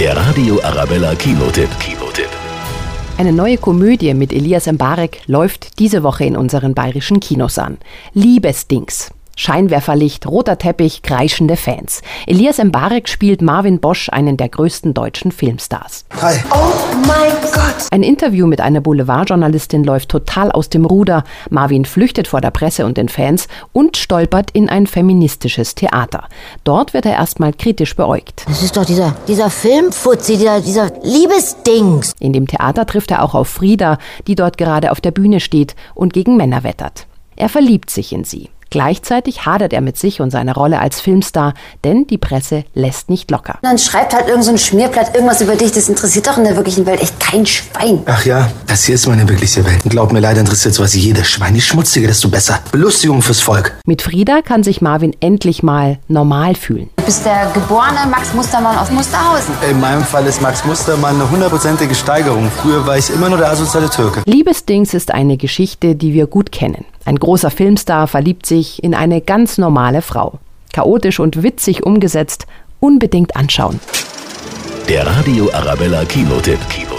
Der Radio Arabella Kinotipp. Kinotipp. Eine neue Komödie mit Elias Mbarek läuft diese Woche in unseren bayerischen Kinos an. Liebesdings. Scheinwerferlicht, roter Teppich, kreischende Fans. Elias Mbarek spielt Marvin Bosch, einen der größten deutschen Filmstars. Hi. Oh mein Gott! Ein Interview mit einer Boulevardjournalistin läuft total aus dem Ruder. Marvin flüchtet vor der Presse und den Fans und stolpert in ein feministisches Theater. Dort wird er erstmal kritisch beäugt. Das ist doch dieser, dieser Filmfuzzi, dieser, dieser Liebesdings. In dem Theater trifft er auch auf Frieda, die dort gerade auf der Bühne steht und gegen Männer wettert. Er verliebt sich in sie. Gleichzeitig hadert er mit sich und seiner Rolle als Filmstar, denn die Presse lässt nicht locker. Dann schreibt halt irgend so ein Schmierblatt irgendwas über dich. Das interessiert doch in der wirklichen Welt echt kein Schwein. Ach ja, das hier ist meine wirkliche Welt. Und glaub mir, leider interessiert sowas jedes Schwein. Je schmutziger, desto besser. Belustigung fürs Volk. Mit Frieda kann sich Marvin endlich mal normal fühlen. Du bist der geborene Max Mustermann aus Musterhausen. In meinem Fall ist Max Mustermann eine hundertprozentige Steigerung. Früher war ich immer nur der asoziale Türke. Liebesdings ist eine Geschichte, die wir gut kennen. Ein großer Filmstar verliebt sich in eine ganz normale Frau. Chaotisch und witzig umgesetzt, unbedingt anschauen. Der Radio Arabella Kinotipp. Kinotipp.